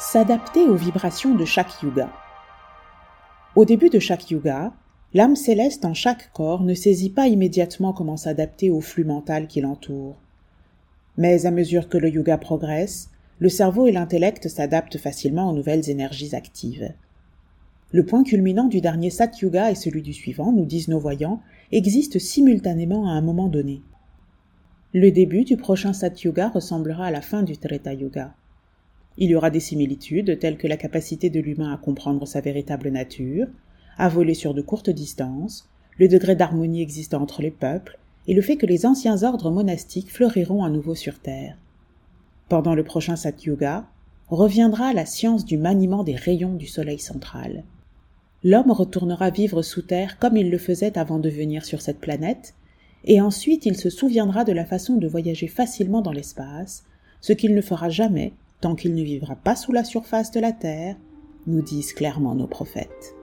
S'adapter aux vibrations de chaque yuga. Au début de chaque yuga, l'âme céleste en chaque corps ne saisit pas immédiatement comment s'adapter au flux mental qui l'entoure. Mais à mesure que le yuga progresse, le cerveau et l'intellect s'adaptent facilement aux nouvelles énergies actives. Le point culminant du dernier Sat Yuga et celui du suivant, nous disent nos voyants, existent simultanément à un moment donné. Le début du prochain Sat Yuga ressemblera à la fin du Treta Yuga. Il y aura des similitudes telles que la capacité de l'humain à comprendre sa véritable nature, à voler sur de courtes distances, le degré d'harmonie existant entre les peuples, et le fait que les anciens ordres monastiques fleuriront à nouveau sur Terre. Pendant le prochain Satyuga, reviendra la science du maniement des rayons du soleil central. L'homme retournera vivre sous terre comme il le faisait avant de venir sur cette planète, et ensuite il se souviendra de la façon de voyager facilement dans l'espace, ce qu'il ne fera jamais tant qu'il ne vivra pas sous la surface de la terre, nous disent clairement nos prophètes.